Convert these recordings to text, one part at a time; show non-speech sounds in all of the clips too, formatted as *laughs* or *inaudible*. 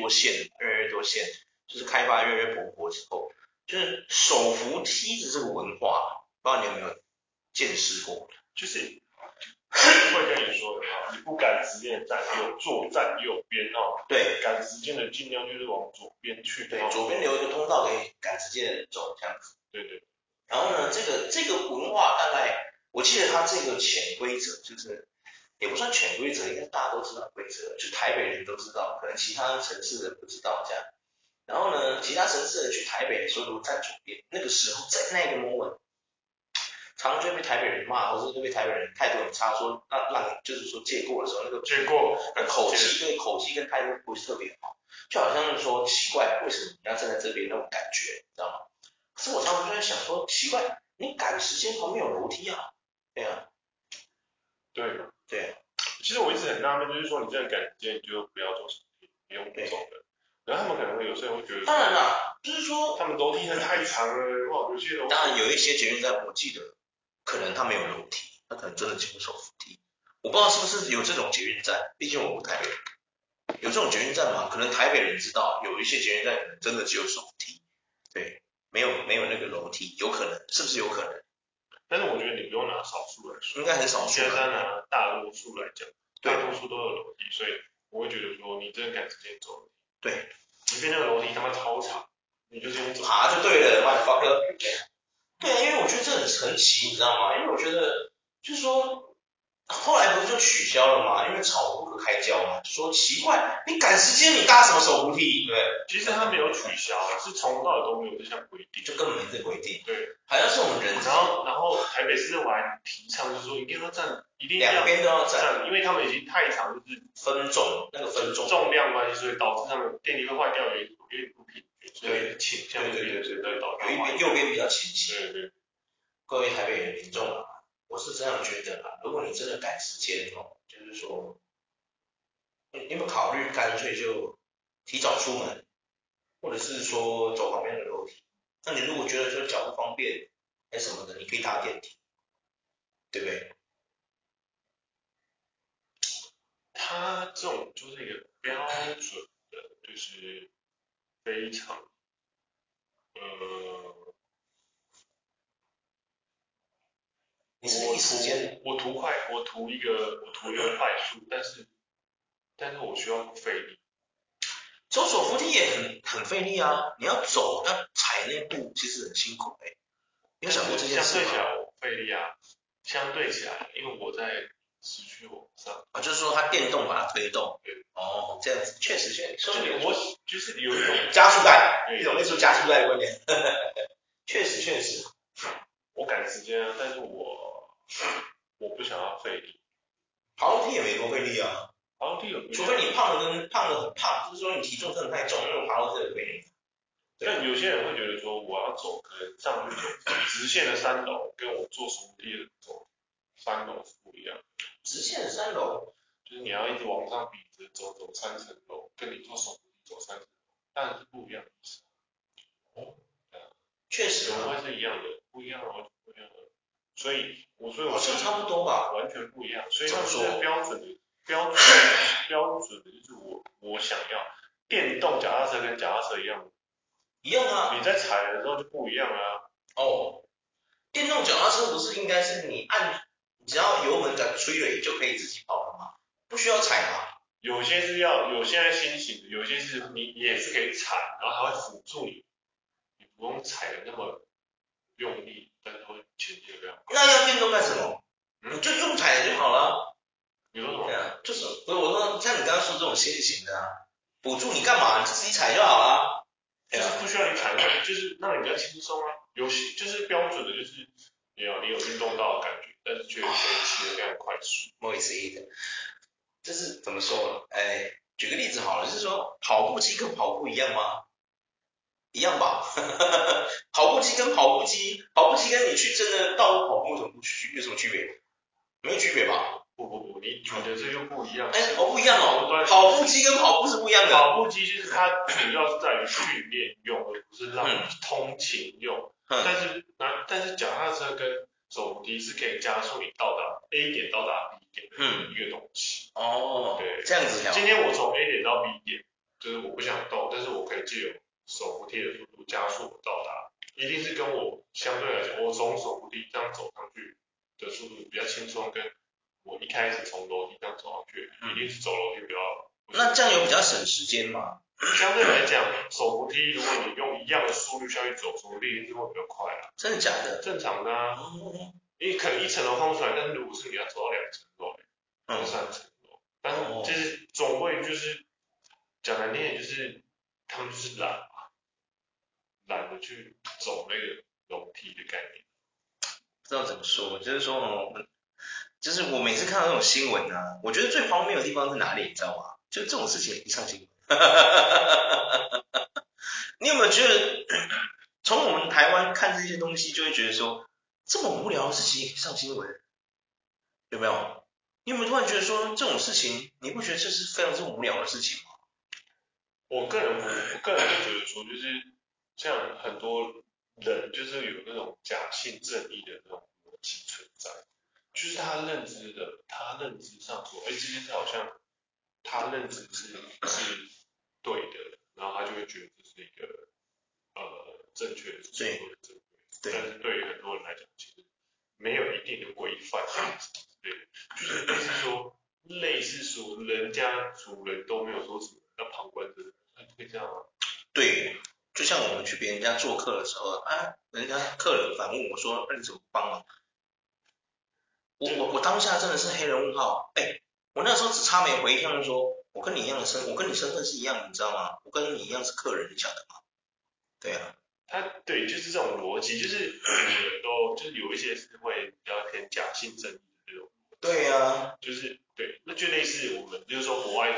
多线，越来越多线，就是开发越来越蓬勃之后，就是手扶梯子这个文化，不知道你有没有见识过？就是会跟你说的啊，你不赶时间站，有坐站右边哦。对，赶时间的尽量就是往左边去。对，左边留一个通道给赶时间的人走，这样子。对对。然后呢，这个这个文化大概，我记得它这个潜规则就是。也不算潜规则，应该大家都知道规则，就台北人都知道，其他城市人不知道这样。然后呢，其他城市人去台北的时候都站左边，那个时候在那个 moment，常常就会被台北人骂，或者是被台北人态度很差，说让让你就是说借过的时候，那个借过，那口气对口气跟态度不是特别好，就好像是说奇怪，为什么你要站在这边那种感觉，你知道吗？可是我常常就在想说，奇怪，你赶时间旁边有楼梯啊，对啊，对。对，其实我一直很纳闷，就是说你这样赶时间，你就不要走手扶梯，不用走的。然后他们可能会有时候会觉得，当然啦，就是说他们楼梯太长了，哇，有些楼梯。当然有一些捷运站，我记得可能他没有楼梯，他可能真的只有手扶梯。我不知道是不是有这种捷运站，毕竟我不台北人，有这种捷运站吗？可能台北人知道，有一些捷运站可能真的只有手扶梯，对，没有没有那个楼梯，有可能，是不是有可能？但是我觉得你不用拿少数来说，应该很少数。应该拿大多数来讲，大多数都有楼梯，所以我会觉得说你真的赶时间走。对，即便那个楼梯他妈超长，你就是用爬就对了，妈的 fuck。对啊，因为我觉得这很神奇，你知道吗？因为我觉得就是说。后来不是就取消了吗？因为吵不可开交嘛，就说奇怪，你赶时间你搭什么手扶梯？对，其实他没有取消，是从头到尾都没有这项规定，就根本没这规定。对，好像是我们人。然后，然后台北市政府还提倡，就是说一定要站，一定两边都要站，因为他们已经太长，就是分重，那个分重重量关系，所以导致他们电梯会坏掉，有有点不平均，所以倾向对对对对对，导致有一边右边比较倾斜。对对，各位台北的民众啊。我是这样觉得啊，如果你真的赶时间哦，就是说，你有没有考虑干脆就提早出门，或者是说走旁边的楼梯？那你如果觉得说脚不方便，哎什么的，你可以搭电梯，对不对？他这种就是一个标准的，就是非常，呃。你是一时间，我图快，我图一个，我图一个快速，但是，但是我需要费力。走手扶梯也很很费力啊，你要走，要踩那步，其实很辛苦哎、欸。你有想过这件事吗？相对起来我费力啊，相对起来，因为我在持续往上。啊，就是说它电动把它推动。对。哦，这样子，确实确实。我就是有一种加速带，一种类似加速带的观点。确实确实。我赶时间啊，但是我。我不想要费力，爬楼梯也没多费力啊。爬楼梯有，除非你胖的跟胖的很胖，就是说你体重真的太重，那种爬楼梯很费力。但有些人会觉得说，我要走可能上去直线的三楼，跟我坐手扶梯的走三楼是不一样。直线三楼，就是你要一直往上比直走走三层楼，跟你坐手扶梯走三层楼，当然是不一样的意思。哦，确实怎么会是一样的？不一样的。所以，我所以我好像差不多吧，完全不一样。所以它是标准的，标准 *coughs* 标准的就是我我想要电动脚踏车跟脚踏车一样，一样啊。你在踩的时候就不一样啊。哦，电动脚踏车不是应该是你按，只要油门敢吹了，你就可以自己跑了嘛？不需要踩嘛？有些是要，有些在新型的，有些是你也是可以踩，然后它会辅助你，你不用踩的那么用力。但是会前进这样，那要运动干什么？嗯、你就用踩就好了。你说什么？对啊，就是，所以我说像你刚刚说这种新型的啊，辅助你干嘛？你就自己踩就好了。就是不需要你踩，就是让你比较轻松啊。有些就是标准的，就是你有你有运动到的感觉，但是却可以骑得非常快速。莫以此意的，这是怎么说？哎，举个例子好了，就是说跑步机跟跑步一样吗？一样吧。*laughs* 跑步机跟跑步机，跑步机跟你去真的道路跑步有什么不区？有什么区别？没有区别吧？不不不，你觉得这又不一样。哎，哦，不一样哦。跑步机跟跑步是不一样的。跑步机就是它主要是在于训练用，而不是让你通勤用。嗯、但是那但是脚踏车跟手扶梯是可以加速你到达 A 点到达 B 点的一个东西。嗯、哦，对，这样子。今天我从 A 点到 B 点，就是我不想动，但是我可以借由手扶梯的速度加速到达，一定是跟我相对来讲，我从手扶梯这样走上去的速度比较轻松，跟我一开始从楼梯这样走上去，一定是走楼梯比较。那这样有比较省时间吗？相对来讲，手扶梯如果你用一样的速率下去走，手扶梯一定会比较快啊。真的假的？正常的啊。因为可能一层楼看不出来，但是如果是你要走到两层楼，两三层楼，但是就是总会就是讲难听点，就是他们就是懒嘛，懒得去走那个楼梯的概念。不知道怎么说，就是说哦，就是我每次看到那种新闻啊，我觉得最荒谬的地方是哪里，你知道吗？就这种事情一上新闻。*laughs* 你有没有觉得，从我们台湾看这些东西，就会觉得说，这么无聊的事情也可以上新闻，有没有？你有没有突然觉得说，这种事情，你不觉得这是非常之无聊的事情吗？我个人，我个人觉得说，就是像很多人，就是有那种假性正义的那种逻辑存在，就是他认知的，他认知上说，哎，这件事好像他认知是是。对的，然后他就会觉得这是一个呃正确的事情，对，但是对于很多人来讲，其实没有一定的规范，对，就是类似说，类似说，人家主人都没有说什么要旁观的，会这样吗？对，就像我们去别人家做客的时候，啊，人家客人反问我说，那你怎么帮忙？我我我当下真的是黑人问号，哎，我那时候只差没回一样说。跟你一样的身，我跟你身份是一样，你知道吗？我跟你一样是客人，你晓得吗？对啊，他对，就是这种逻辑，就是每个人都就是有一些是会比较偏假性正义的这种。对啊，就是对，那就类似我们就是说国外有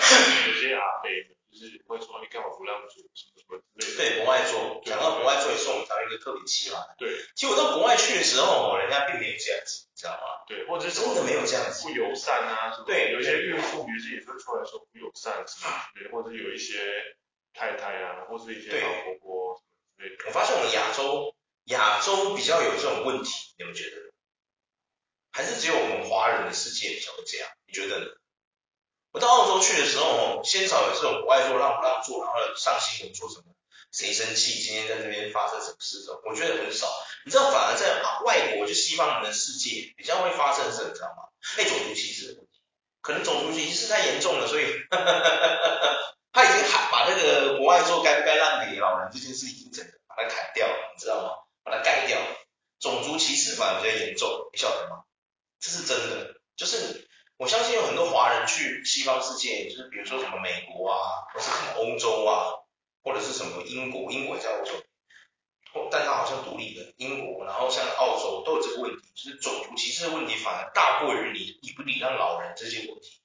些阿伯，就是会说你干嘛不让座什么什么之类的。对，国外座，讲到国外座也送我们一个特别期嘛。对，其实我到国外去的时候，人家并没有这样子。知道吗？对，或者是真的没有这样子，不友善啊，什么？对，有一些孕妇也是也会出来说不友善什么之类，或者有一些太太啊，或是一些老婆婆什么之类的。我发现我们亚洲亚洲比较有这种问题，你们觉得？还是只有我们华人的世界比较会这样？你觉得呢？我到澳洲去的时候，鲜少有这种国外做让不让做，然后上新闻说什么？谁生气？今天在这边发生什么事？这种我觉得很少。你知道，反而在外国，就西方人的世界比较会发生什么？你知道吗？哎，种族歧视的问题，可能种族歧视太严重了，所以 *laughs* 他已经喊把那个国外做该不该让给老人这件事已经整个把它砍掉了，你知道吗？把它盖掉了。种族歧视反而比较严重，你晓得吗？这是真的。就是我相信有很多华人去西方世界，就是比如说什么美国啊，或是什么欧洲啊。或者是什么英国，英国也在欧洲，但它好像独立的英国，然后像澳洲都有这个问题，就是种族歧视的问题反而大过于你礼不礼让老人这些问题。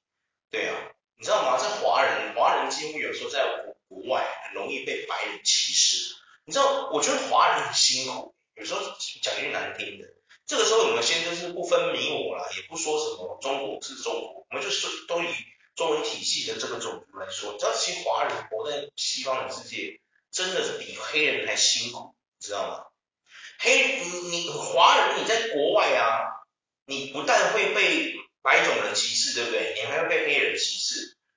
对啊，你知道吗？在华人，华人几乎有时候在国国外很容易被白人歧视。你知道，我觉得华人很辛苦，有时候讲句难听的，这个时候我们先就是不分你我啦，也不说什么中国是中国，我们就是都以。中文体系的这个种族来说，你知道，其实华人活在西方的世界，真的是比黑人还辛苦，你知道吗？黑你华人你在国外啊，你不但会被白种人歧视，对不对？你还会被黑人歧视，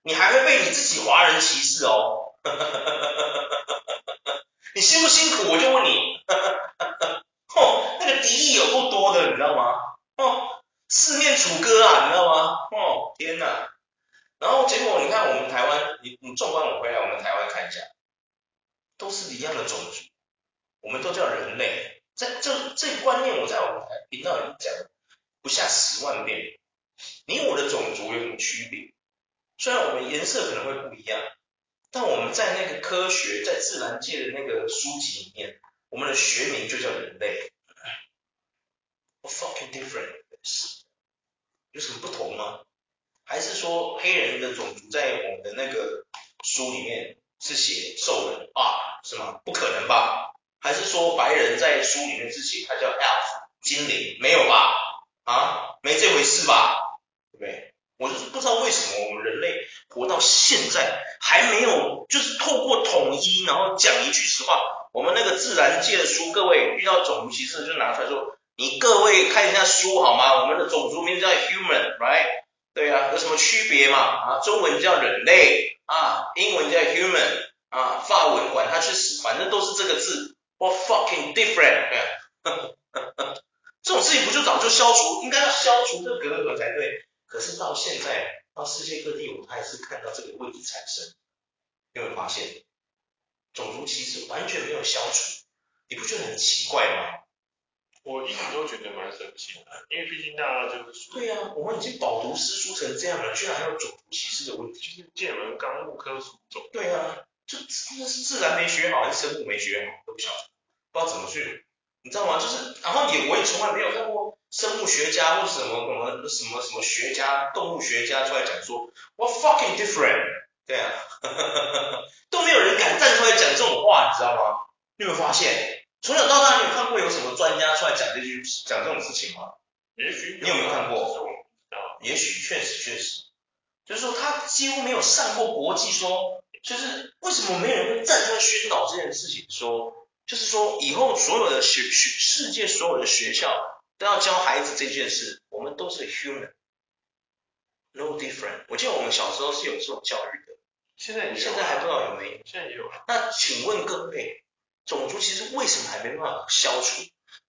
你还会被你自己华人歧视哦。*laughs* 你辛不辛苦？我就问你，*laughs* 哦，那个敌意有够多的，你知道吗？哦，四面楚歌啊，你知道吗？哦，天哪！然后结果你看我们台湾，你你纵观我回来，我们台湾看一下，都是一样的种族，我们都叫人类。这这这观念，我在我们台频道已经讲不下十万遍。你我的种族有什么区别？虽然我们颜色可能会不一样，但我们在那个科学在自然界的那个书籍里面，我们的学名就叫人类。A fucking difference？有什么不同吗？还是说黑人的种族在我们的那个书里面是写兽人啊？是吗？不可能吧？还是说白人在书里面是写他叫 elf 精灵？没有吧？啊，没这回事吧？对不对？我就是不知道为什么我们人类活到现在还没有，就是透过统一，然后讲一句实话，我们那个自然界的书，各位遇到种族歧视就拿出来说，你各位看一下书好吗？我们的种族名字叫 human，right？对啊，有什么区别嘛？啊，中文叫人类啊，英文叫 human 啊，法文管他去死，反正都是这个字，what fucking different？*laughs* 这种事情不就早就消除，应该要消除这隔阂才对。可是到现在，到世界各地，我们还是看到这个问题产生。有没有发现，种族歧视完全没有消除？你不觉得很奇怪吗？我一直都觉得蛮神奇的，因为毕竟大家就是说，对呀、啊，我们已经饱读诗书成这样了，居然还有种族歧视的问题。就是剑门纲目科属种。对呀、啊，就真的是自然没学好，还是生物没学好，都不晓得，不知道怎么去，你知道吗？就是，然后也我也从来没有看过。生物学家或什么什么什么什么学家、动物学家出来讲说，What fucking different？对啊，*laughs* 都没有人敢站出来讲这种话，你知道吗？你有没有发现？从小到大，你有看过有什么专家出来讲这句讲这种事情吗？也许你有没有看过？也许确实确实，就是说他几乎没有上过国际说，说就是为什么没有人会站出来宣导这件事情？说就是说以后所有的学学世界所有的学校。都要教孩子这件事，我们都是 human，no different。我记得我们小时候是有这种教育的，现在现在还不知道有没有？现在也有。那请问各位，种族其实为什么还没办法消除？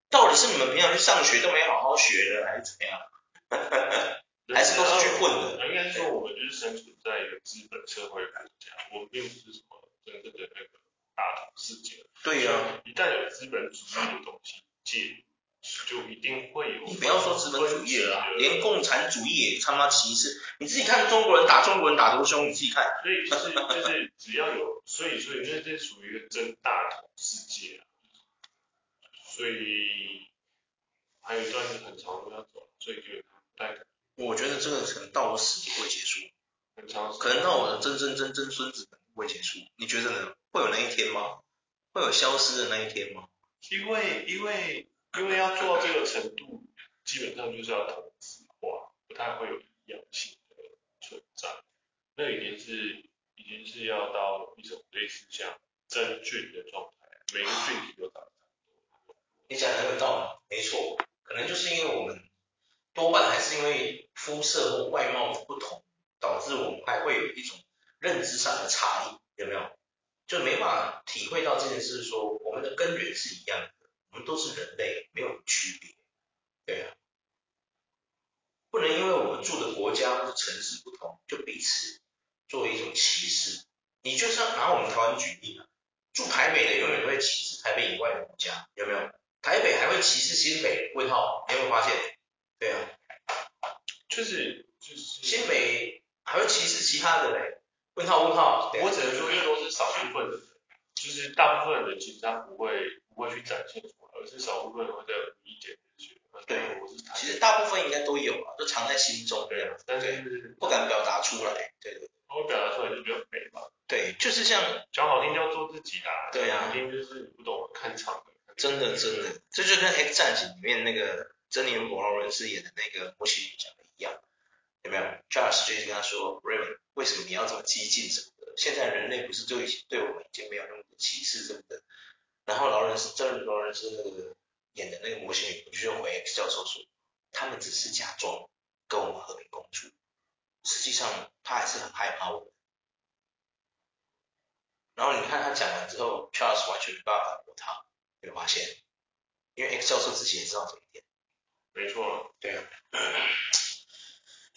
到底是你们平常去上学都没好好学的，还是怎么样？*laughs* 还是都是去混的？*laughs* 应该是说我们就是生存在一个资本社会国家，我们并不是什么真正的那个大同世界。对呀、啊，一旦有资本主义的东西介就一定会有。你不要说资本主义了啦，连共产主义也他妈歧视。你自己看中国人打中国人打多凶，你自己看。所以就是就是只要有，所以所以这这属于一个真大同世界啊。所以还有一段很长的路要走，所以就大概。我觉得这个可能到我死也不会结束。很长。可能到我的曾曾曾曾孙子不会结束。你觉得呢？会有那一天吗？会有消失的那一天吗？因为因为。因为要做到这个程度，基本上就是要同质化，不太会有一样性的存在。那已经是已经是要到一种类似像真菌的状态，每个菌体都长得差不多。你讲的很有道理，没错，可能就是因为我们多半还是因为肤色或外貌的不同，导致我们还会有一种认知上的差异，有没有？就没法体会到这件事，说我们的根源是一样的。我们都是人类，没有区别，对啊，不能因为我们住的国家或者城市不同，就彼此作为一种歧视。你就算拿我们台湾举例嘛，住台北的永远都会歧视台北以外的国家，有没有？台北还会歧视新北？问号，你有没有发现？对啊，就是就是新北还会歧视其他的嘞？问号问号，我只能说，因为都是少部分的人，就是大部分的人其实他不会不会去展现。而是少部分会在意见去，对，其实大部分应该都有啊，都藏在心中，对啊，但是不敢表达出来，对对。我表达出来就比较美嘛。对，就是像讲好听叫做自己啦，对啊，好听就是不懂看场的。真的真的，这就跟 X 战警里面那个珍妮佛劳伦斯演的那个魔奇女讲的一样，有没有？Josh 就是跟他说，Raymond，为什么你要这么激进什么的？现在人类不是就已经对我们已经没有那么多歧视什么的。然后劳伦斯，这劳伦斯那个演的那个魔形女，就回 X 教授说，他们只是假装跟我们和平共处，实际上他还是很害怕我们。然后你看他讲完之后，Charles 完全没办法反驳他，有没有发现？因为 X 教授自己也知道这一点。没错，对啊。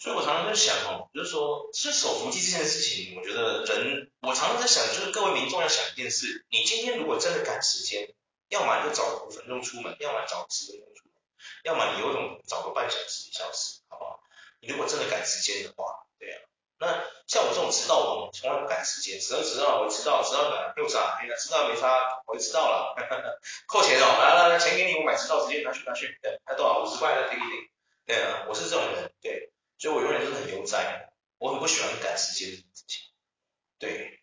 所以我常常在想哦，就是说，其实手扶梯这件事情，我觉得人，我常常在想，就是各位民众要想一件事，你今天如果真的赶时间，要么你就早五分钟出门，要么早十分钟出门，要么你有种早个半小时一小时，好不好？你如果真的赶时间的话，对啊，那像我这种迟到王，从来不赶时间，迟到迟到，我迟到迟到哪又啥？哎呀，迟到没差，我就迟到了，扣钱哦，来来来，钱给你，我买迟到时间，拿去拿去，对，还多少？五十块的，给你给，对啊，我是这种人，对。所以我永远都是很悠哉的，我很不喜欢赶时间的事情。对，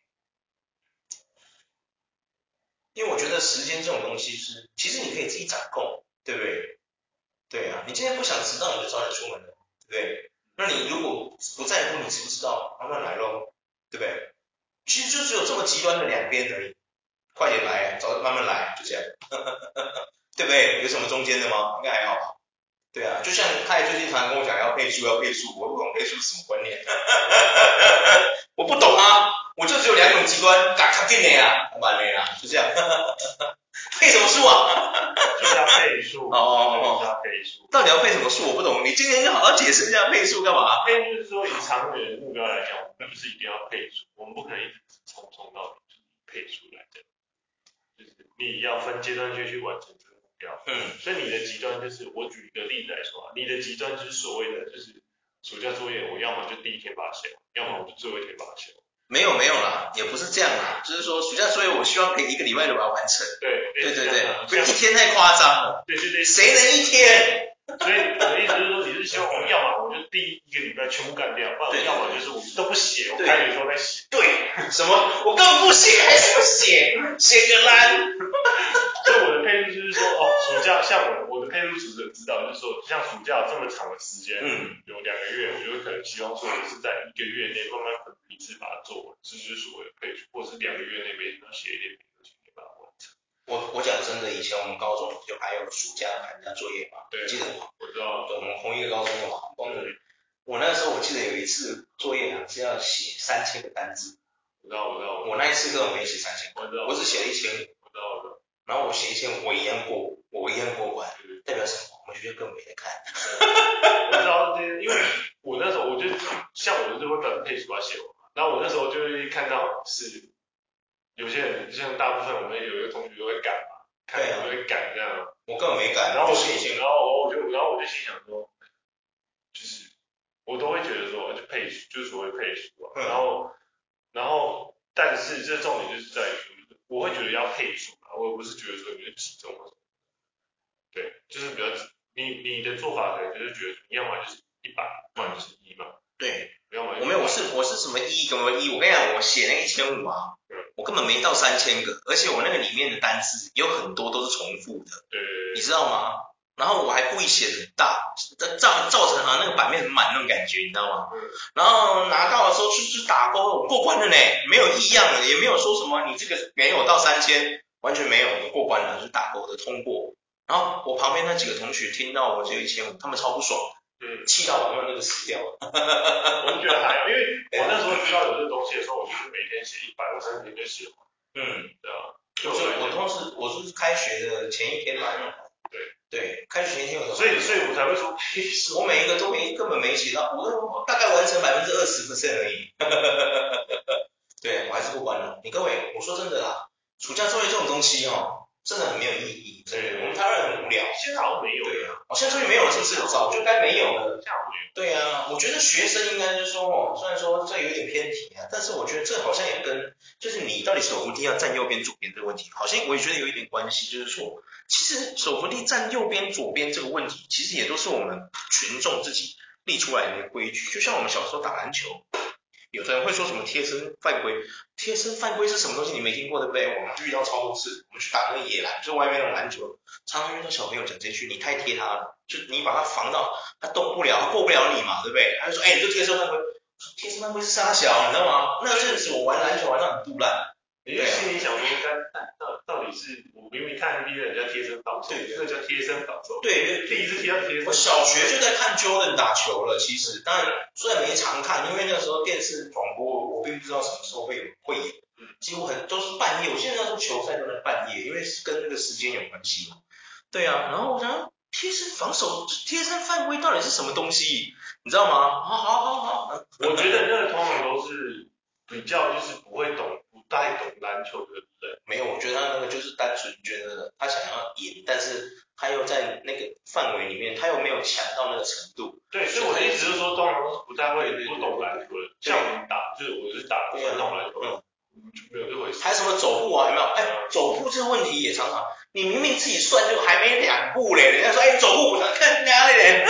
因为我觉得时间这种东西是，其实你可以自己掌控，对不对？对啊，你今天不想迟到，你就早点出门了，对不对？那你如果不在乎你迟不迟到，慢慢来咯，对不对？其实就只有这么极端的两边而已，快点来，早慢慢来，就这样，*laughs* 对不对？有什么中间的吗？应该还好吧。对啊，就像他也最近常常跟我讲要配速，要配速，我不懂配速是什么观念，*laughs* 我不懂啊，我就只有两种极端，嘎卡定的呀，完了呀，就这样，*laughs* 配什么速啊？就是要配速，哦哦哦，要配速，到底要配什么速？我不懂，你今天就好好解释一下配速干嘛？配速就是说以长远的目标来讲，我们不是一定要配速，我们不可能一直冲冲到配速来的，就是你要分阶段去去完成。嗯，所以你的极端就是，我举一个例子来说啊，你的极端就是所谓的，就是暑假作业，我要么就第一天把它写完，要么我就最后一天把它写完。没有没有啦，也不是这样啦，就是说暑假作业，我希望可以一个礼拜就把它完成。对对对对，不一天太夸张了。对对对，谁能一天？所以我的意思就是说，你是希望我要么我就第一一个礼拜全部干掉，不然要么就是我们都不写，我开学的时候再写。对，什么？我根本不写，还什么写？写个烂。*laughs* 所以我的配置就是说，哦，暑假像我我的配置主者知道，就是说像暑假这么长的时间，嗯，有两个月，我就可能希望说我是在一个月内慢慢分批次把它做完，这就是所谓的配置，或者是两个月内每天都写一点。我我讲真的，以前我们高中就还有暑假寒假作业嘛，对，记得吗？我知道，对，我们红一个高中的嘛。我那时候我记得有一次作业啊是要写三千个单字，我知道，我知道。我那一次根本没写三千，我知道，我只写了一千个，我知道，我知道。然后我写一千，我一样过，我一样过关，代表什么？我们学校根本没得看。*laughs* 我知道这些，因为我那时候我就像我就是会把配速把它写完嘛，然后我那时候就是看到是有些人，像大部分我们有一个同学就会赶嘛，看有没有赶这样，我根本没赶，然后我写一千，然后我就然后我就心想说，就是我都会觉得说就配就是所谓配书啊，然后然后但是这重点就是在于我会觉得要配书啊。我也不是觉得说你是集中什么，对，就是比较你你的做法可能就是觉得你要么就是一百，要么就是一嘛，对，要么我没有，我是我是什么一什么一，我跟你讲，我写那一千五啊，我根本没到三千个，而且我那个里面的单词有很多都是重复的，对，你知道吗？然后我还故意写的很大，造造成好像那个版面很满那种感觉，你知道吗？然后拿到的时候就是打勾，过关了呢，没有异样的，也没有说什么你这个没有到三千。完全没有，我过关了，就是打勾的通过。然后我旁边那几个同学听到我只有一千五，他们超不爽，嗯，气到他们那个死掉了。*laughs* 我就觉得还好，因为我那时候知道有这个东西的时候，我就是每天写一百，我三天就写完。嗯，对啊，就是我都是我是开学的前一天买的。对对，开学前一天。所以所以我才会说，*laughs* 我每一个都没根本没写到，我都大概完成百分之二十 percent 而已。*laughs* 对，我还是不管了。你各位，我说真的啦。暑假作业这种东西哦，真的很没有意义。对，我们台湾人很无聊。现在好像没有。对啊，哦，现在作业没有了，是不是？早就该没有了。对啊，我觉得学生应该就是说哦，虽然说这有点偏题啊，但是我觉得这好像也跟就是你到底手扶梯要站右边左边这个问题，好像我也觉得有一点关系。就是说，其实手扶梯站右边左边这个问题，其实也都是我们群众自己立出来的规矩。就像我们小时候打篮球。有的人会说什么贴身犯规？贴身犯规是什么东西？你没听过对不对？我们遇到超多次。我们去打那个野篮，就外面那种篮球，常常遇到小朋友讲这句：你太贴他了，就你把他防到他动不了，他过不了你嘛，对不对？他就说：哎，你这贴身犯规，贴身犯规是杀小，你知道吗？那阵子我玩篮球玩到很杜烂。你就心里想说，到到到底是我明明看 NBA 人家贴身防守，对，这个叫贴身防守。对，第一次贴到贴身。我小学就在看 Jordan 打球了，其实，当然虽然没常看，因为那个时候电视转播，我并不知道什么时候会有会有，几乎很都是半夜。我现在说球赛都在半夜，因为是跟那个时间有关系嘛。对啊，然后我想贴身防守、贴身犯规到底是什么东西？你知道吗？好好好好，我觉得那个通常都是比较就是不会懂。太懂篮球对不对没有，我觉得他那个就是单纯觉得他想要赢，但是他又在那个范围里面，他又没有强到那个程度。对，所以我的意思是说，通常都是不太会不懂篮球的。像我们打，就是我是打传统篮球，嗯，就没有这回事。还有什么走步啊？有没有？哎，走步这个问题也常常，你明明自己算就还没两步嘞，人家说哎走步，我想看哪里嘞？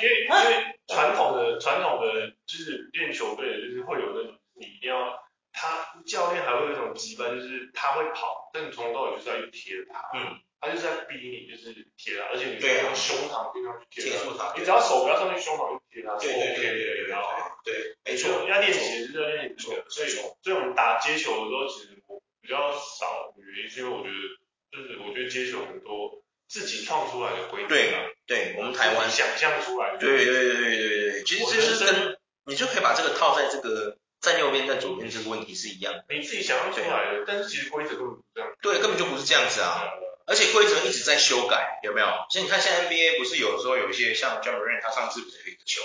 因为因为传统的传统的就是。球队的，就是会有那种你一定要，他教练还会有一种羁绊，就是他会跑，但你从头到尾就是要一直贴着他，嗯，他就是在逼你，就是贴他，而且你对啊，胸膛一定要去贴住他，你只要手不要上去，胸膛就贴他，对对对对对，然后对，没错，要练习就是要练习这个，所以所以我们打接球的时候，其实我比较少的原因是因为我觉得，就是我觉得接球很多。自己创出来的规则，对对，我们台湾想象出来的，对对对对对对，其实就是跟你就可以把这个套在这个在右边在左边这个问题是一样的，你自己想象出来的，但是其实规则根本不这样，对，根本就不是这样子啊，而且规则一直在修改，有没有？其实你看现在 NBA 不是有时候有一些像 Ja Morant 他上次不是有一个球，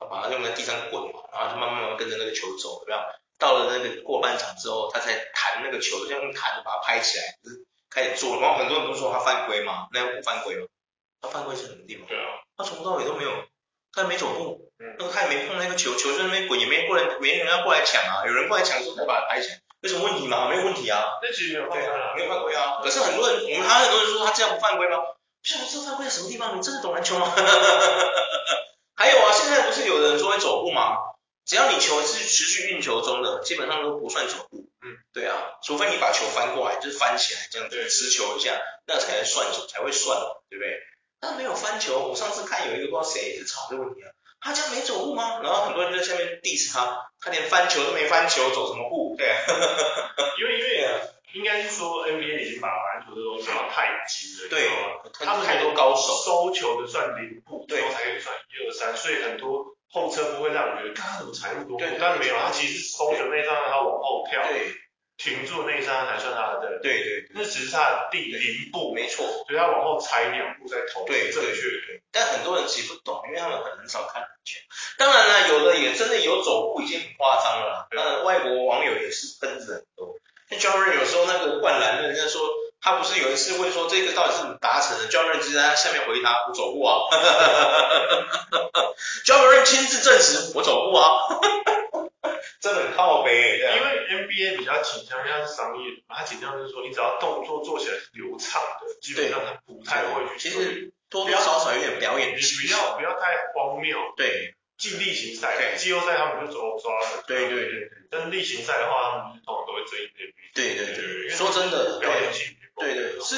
他把它用在地上滚嘛，然后就慢慢慢跟着那个球走，有没有？到了那个过半场之后，他才弹那个球，这样用弹把它拍起来。就是开始做，然后很多人都说他犯规嘛，那样不犯规吗？他犯规是什么地方？对啊，他从头到尾都没有，他也没走步，嗯，那个他也没碰那个球，球在那边滚，也没过来，没人要过来抢啊，有人过来抢的时候才把他拍起来，有什么问题吗？没有问题啊，那其实没有犯规啊，没有犯规啊。可是很多人，我们台湾很多人说他这样不犯规吗？像这犯规在什么地方？你真的懂篮球吗？*laughs* 还有啊，现在不是有人说会走步吗？只要你球是持续运球中的，基本上都不算走步。嗯，对啊，除非你把球翻过来，就是翻起来这样子持球一下，那才能算才会算，对不对？但没有翻球，我上次看有一个不知道谁是吵这个问题啊，他这样没走步吗？然后很多人在下面 diss 他，他连翻球都没翻球，走什么步？对啊，*laughs* 因为因为应该是说 NBA 已经把篮球的东西搞太精了，对，他们太多高手收球的算零步，对，才可以算一二三，所以很多。后撤不会让我觉得，他怎么踩那么多步？但没有，他其实是收球那一刹那他往后跳，对，停住那一刹那才算他的，对对，那只是他的第零步，没错，所以他往后踩两步再投，对，正确。但很多人其实不懂，因为他们很少看篮球。当然了，有的也真的有走步，已经很夸张了。那外国网友也是喷子很多。那 Ja Morant 有时候那个灌篮，人家说。他不是有一次问说这个到底是怎么达成的？Ja Morant 直接在下面回答我走步啊，*laughs* Ja Morant 亲自证实我走步啊，真的很靠北。因为 NBA 比较倾向它是商业，他紧张就是说你只要动作做起来是流畅的，基本上他不太会去。其实多多少少有点表演，你不要不要太荒谬。对。进例行赛，季后赛他们就走抓了。对对对。但是例行赛的话，他们通常都会争一点。对对对。说真的，表演性。对对，是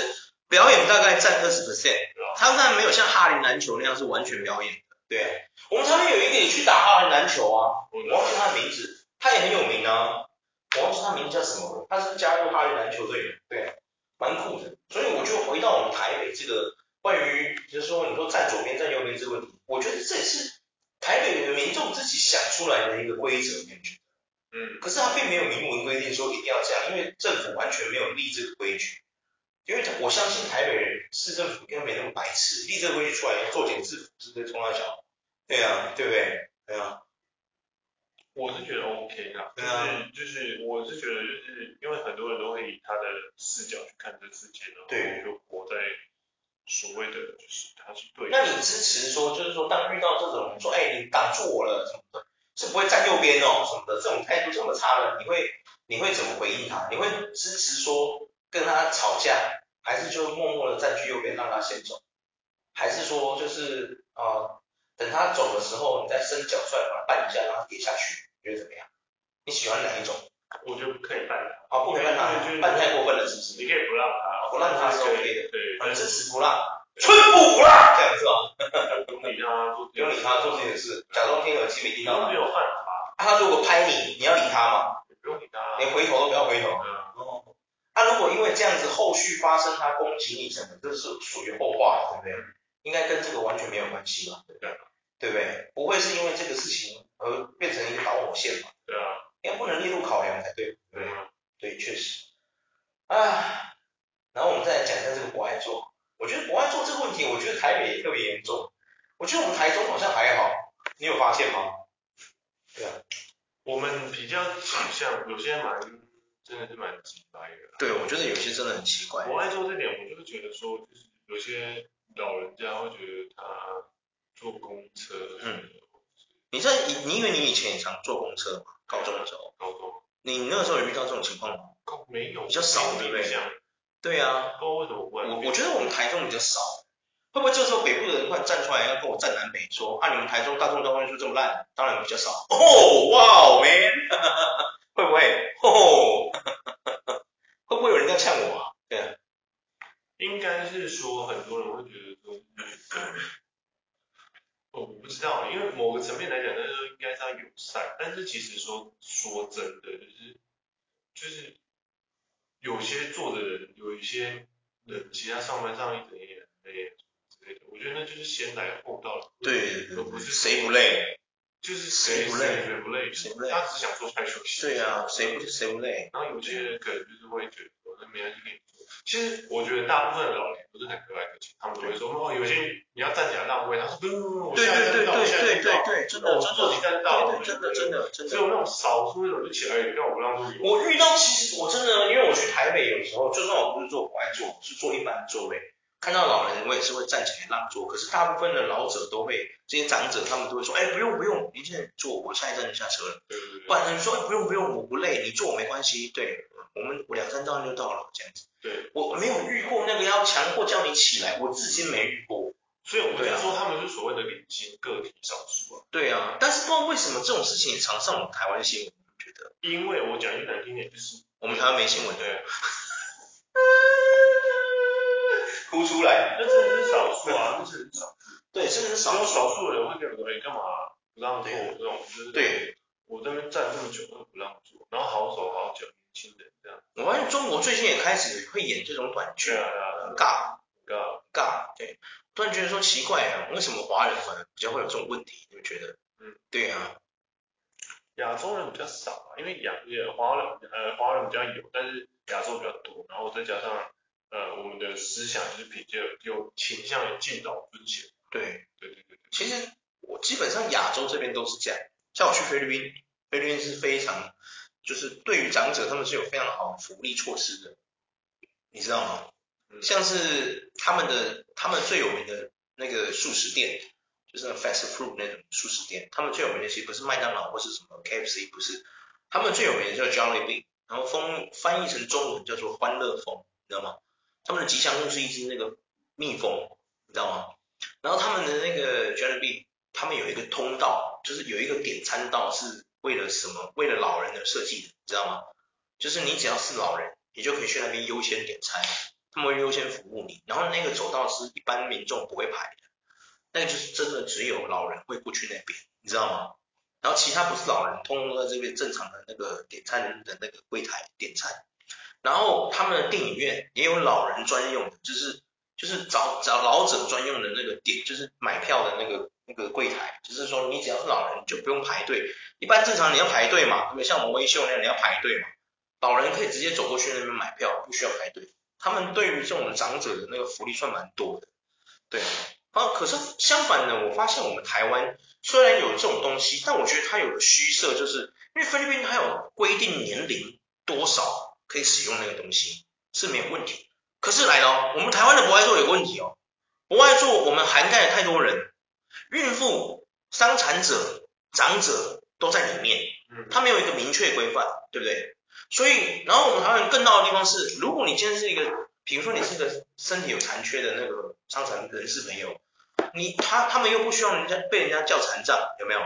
表演大概占二十 percent，他们当然没有像哈林篮球那样是完全表演的。对啊，我们常常有一个也去打哈林篮球啊，我忘记他的名字，他也很有名啊，我忘记他名字叫什么，他是加入哈林篮球队的，对啊，蛮酷的。所以我就回到我们台北这个关于就是说你说站左边站右边这个问题，我觉得这也是台北的民众自己想出来的一个规则，可是他并没有明文规定说一定要这样，因为政府完全没有立这个规矩。因为我相信台北人市政府应该没那么白痴，立这个规矩出来要做点制服，是不是冲他小？对啊，对不对？对啊，我是觉得 OK 啦，对啊，就是我是觉得就是因为很多人都会以他的视角去看这世界，然后就活在所谓的就是他是对。那你支持说就是说当遇到这种说哎你挡住我了什么的，是不会站右边哦什么的这种态度这么差的，你会你会怎么回应他？你会支持说？跟他吵架，还是就默默的站去右边让他先走，还是说就是啊、呃，等他走的时候，你再伸脚出来把他绊一下，让它跌下去，你觉得怎么样？你喜欢哪一种？我觉得不可以绊他。好、哦，不可以绊他，绊太过分了，是不是？你可以不让他，不让他是 OK 的。对，反正支持不让，寸步不让，这样是吧？不 *laughs* 用理他，不用理他做自己的事，假装听耳机没听到。没有犯法。他如果拍你，你要理他吗？不用理他，连回头都不要回头。哦。他、啊、如果因为这样子后续发生他攻击你什么，这是属于后话，对不对？应该跟这个完全没有关系吧？对，对不对？不会是因为这个事情而变成一个导火线吧？对啊，应该不能列入考量才对。对吗？对，确实。啊，然后我们再来讲一下这个博爱座。我觉得博爱座这个问题，我觉得台北也特别严重。我觉得我们台中好像还好，你有发现吗？对啊，我们比较倾向有些蛮。真的是蛮奇怪的。对，我觉得有些真的很奇怪。博爱座这点，我就是觉得说，就是有些老人家会觉得他坐公车，嗯，你在你你以为你以前也常坐公车吗？高中的时候。高中。你那个时候有遇到这种情况吗？们台中比较少。会不会这时候北部的人突然站出来要跟我站南北，说啊你们台中大众交通运输这么烂，当然比较少。哦，哇哦，man，*laughs* 会不会？哦，*laughs* 会不会有人在呛我啊？对啊，应该是说很多人会觉得说，哦，*coughs* 我不知道，因为某个层面来讲，那时候应该是要友善，但是其实说说真的，就是就是有些做的人，有一些人，其他上班上一整夜很累。我觉得那就是先来后到了，对，而不是谁不累，就是谁不累谁不累，谁不累，他只是想说他休息。对啊，谁不谁不累？然后有些人可能就是会觉得说，那没关系给你做。其实我觉得大部分的老年不是很和蔼可亲，他们就会说哦，有些你要站起来让位，他说不用不用，我现在站到，我现在站到，真的，我坐你站到，真的真的真的。只有那种少数那种就起来让我不让座。我遇到其实我真的，因为我去台北有时候，就算我不是坐国外座，是坐一般座位。看到老人，我也是会站起来让座。可是大部分的老者都会，这些长者他们都会说，哎，不用不用，您现在坐，我下一站就下车了。对对对。不然他说，哎，不用不用，我不累，你坐没关系。对，我们两三站就到了，这样子。对。我没有遇过那个要强迫叫你起来，我至今没遇过。所以我就说他们是所谓的领先个体少数啊。对啊，但是不知道为什么这种事情也常上我们台湾新闻，我觉得。因为我讲句难听点，就是我们台湾没新闻。对。*laughs* 哭出来，那真的是少数啊，那是很少。对，是少。只有少数的人会跟我说，哎，干嘛不让座？这种就是对，我这边站这么久都不让座，然后好手好脚，年轻人这样。我发现中国最近也开始会演这种短剧，尬尬尬，对。突然觉得说奇怪啊，为什么华人反而比较会有这种问题？你们觉得？嗯，对啊。亚洲人比较少啊，因为亚也华人呃华人比较有，但是亚洲比较多，然后再加上。呃，我们的思想就是比较有倾向于敬老尊贤。对，对对对对。其实我基本上亚洲这边都是这样，像我去菲律宾，菲律宾是非常，就是对于长者他们是有非常好的福利措施的，你知道吗？嗯、像是他们的他们最有名的那个素食店，就是那 fast food 那种素食店，他们最有名的其实不是麦当劳或是什么 KFC，不是，他们最有名的叫 Jollibee，然后风翻译成中文叫做欢乐风，你知道吗？他们的吉祥物是一只那个蜜蜂，你知道吗？然后他们的那个 Jollibee，他们有一个通道，就是有一个点餐道是为了什么？为了老人的设计的，你知道吗？就是你只要是老人，你就可以去那边优先点餐，他们会优先服务你。然后那个走道是一般民众不会排的，那个就是真的只有老人会过去那边，你知道吗？然后其他不是老人，通通在这边正常的那个点餐的那个柜台点餐。然后他们的电影院也有老人专用的，就是就是找找老者专用的那个点，就是买票的那个那个柜台，就是说你只要是老人就不用排队，一般正常你要排队嘛，对不对？像我们微秀那样你要排队嘛，老人可以直接走过去那边买票，不需要排队。他们对于这种长者的那个福利算蛮多的，对啊。可是相反的，我发现我们台湾虽然有这种东西，但我觉得它有个虚设，就是因为菲律宾它有规定年龄多少。可以使用那个东西是没有问题，可是来了哦，我们台湾的博爱座有个问题哦，博爱座我们涵盖了太多人，孕妇、伤残者、长者都在里面，嗯，它没有一个明确规范，对不对？所以，然后我们台湾更大的地方是，如果你今天是一个，比如说你是一个身体有残缺的那个伤残人士朋友，你他他们又不需要人家被人家叫残障，有没有？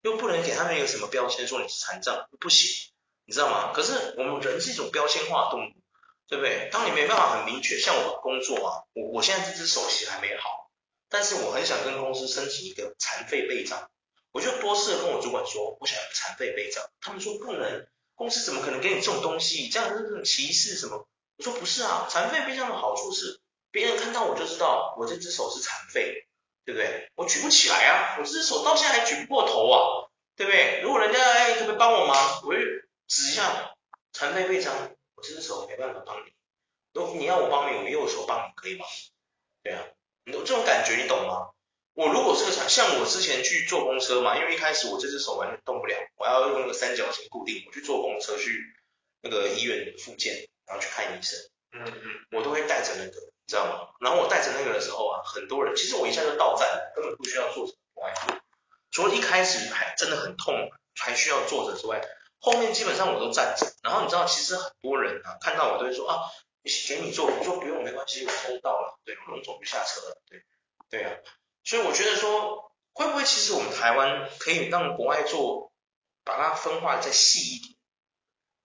又不能给他们一个什么标签说你是残障，不行。你知道吗？可是我们人是一种标签化动物，对不对？当你没办法很明确，像我工作啊，我我现在这只手其实还没好，但是我很想跟公司申请一个残废臂章，我就多次跟我主管说，我想要残废臂章，他们说不能，公司怎么可能给你这种东西？这样是这种歧视什么？我说不是啊，残废臂章的好处是，别人看到我就知道我这只手是残废，对不对？我举不起来啊，我这只手到现在还举不过头啊，对不对？如果人家哎，可不可以帮我忙？我就。指一下残废臂章，我这只手没办法帮你。如果你要我帮你，我右手帮你可以吗？对啊，你这种感觉你懂吗？我如果是个残，像我之前去坐公车嘛，因为一开始我这只手完全动不了，我要用那个三角形固定。我去坐公车去那个医院复健，然后去看医生。嗯嗯，我都会带着那个，你知道吗？然后我带着那个的时候啊，很多人其实我一下就到站了，根本不需要坐着。除了一开始还真的很痛，还需要坐着之外。后面基本上我都站着，然后你知道，其实很多人啊看到我都会说啊，给你坐，我说不用，没关系，我收到了，对，我能走就下车了，对，对啊，所以我觉得说，会不会其实我们台湾可以让国外做把它分化的再细一点，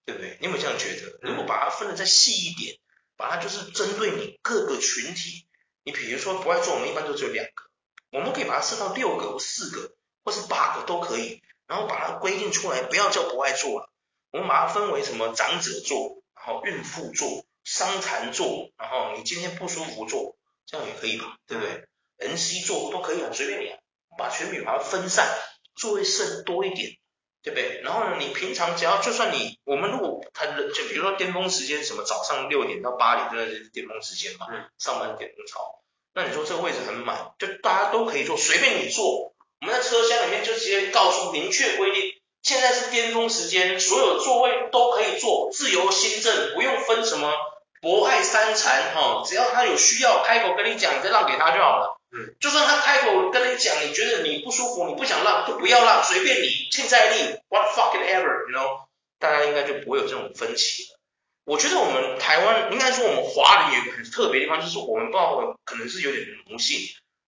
对不对？你有没有这样觉得？如果把它分的再细一点，把它就是针对你各个群体，你比如说国外做，我们一般都只有两个，我们可以把它设到六个或四个，或是八个都可以，然后把它规定出来，不要叫不爱座了，我们把它分为什么长者座，然后孕妇座。伤残座，然后你今天不舒服坐，这样也可以吧，对不对？NC 座都可以啊，随便你啊，把全品把它分散，座位剩多一点，对不对？然后呢，你平常只要就算你我们如果很就比如说巅峰时间什么早上六点到八点，真的是巅峰时间嘛，嗯，上班点很吵，那你说这个位置很满，就大家都可以坐，随便你坐，我们在车厢里面就直接告诉明确规定。现在是巅峰时间，所有座位都可以坐，自由新政，不用分什么。博爱三残哈，只要他有需要开口跟你讲，你再让给他就好了。嗯，就算他开口跟你讲，你觉得你不舒服，你不想让就不要让，随便你，尽在力，what fucking ever，you know，大家应该就不会有这种分歧了。我觉得我们台湾，应该说我们华人有一个很特别的地方，就是我们不知道可能是有点奴性，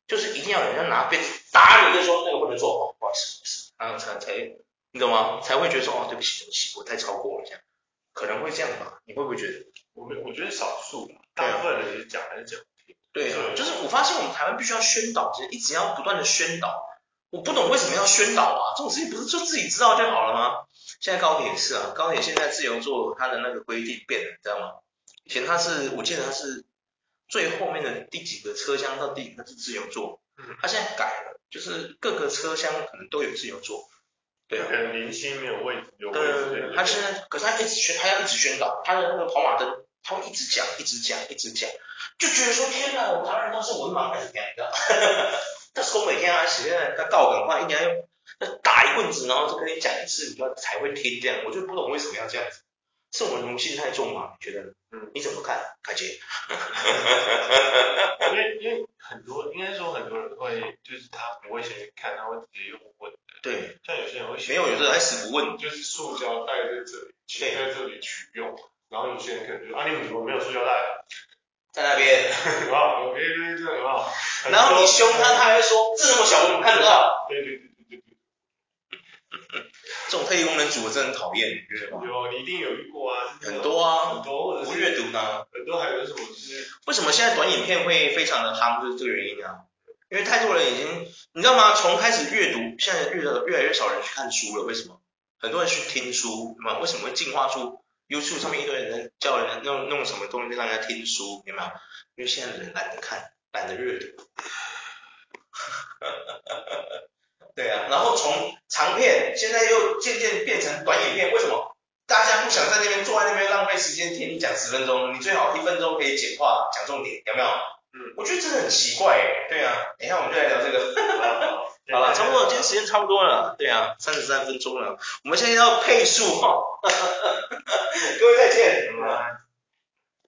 就是一定要人家拿鞭子打你，的时候那个不能做，不好意思，不好意思，然后才才，你懂吗？才会觉得说哦，对不起，对不起，我太超过了这样，可能会这样吧？你会不会觉得？我我觉得少数，大部分人也讲还是讲听。对啊，就是我发现我们台湾必须要宣导，就是一直要不断的宣导。我不懂为什么要宣导啊？这种事情不是就自己知道就好了吗？现在高铁也是啊，高铁现在自由座它的那个规定变了，你知道吗？以前它是，我记得它是最后面的第几个车厢到第几个是自由座，它现在改了，就是各个车厢可能都有自由座。对啊，很年轻没有位置，有位置。他现在，可是他一直宣，他要一直宣导，他的那个跑马灯，他会一直讲，一直讲，一直讲，就觉得说天哪，我当然都是文盲还是怎样的？但是我每天啊，写在他告赶快，一年要打一棍子，然后就跟你讲一次，你就才会听这样。我就不懂为什么要这样子，是我们奴性太重吗？你觉得？嗯，你怎么看，凯杰？因为因为很多，应该说很多人会，就是他不会先去看，他会直接用问。对，像有些人会没有，有的人还死不问，就是塑胶袋在这里，请在这里取用，然后有些人可能就啊，你怎么没有塑胶袋？在那边，有没有？有别别这有没有？然后你凶他，他还会说字那么小，我怎么看得到？对对对。这种特异功能组真的很讨厌，你觉得吗？有，你一定有遇过啊。很多啊，很多，或者是阅读呢？很多还有什么？就是为什么现在短影片会非常的夯，就是这个原因啊。因为太多人已经，你知道吗？从开始阅读，现在越来越来越少人去看书了。为什么？很多人去听书，对吗？为什么会进化出 YouTube 上面一堆人叫人弄弄什么东西让人家听书，有没有？因为现在的人懒得看，懒得阅读。*laughs* 对啊，然后从长片现在又渐渐变成短影片，为什么？大家不想在那边坐在那边浪费时间听你讲十分钟，你最好一分钟可以简化讲重点，有没有？嗯，我觉得真的很奇怪诶，对啊，等一下我们就来聊这个。*laughs* 好了，差不多，今天时间差不多了，对啊，三十三分钟了，我们现在要配速哈。*laughs* *laughs* 各位再见。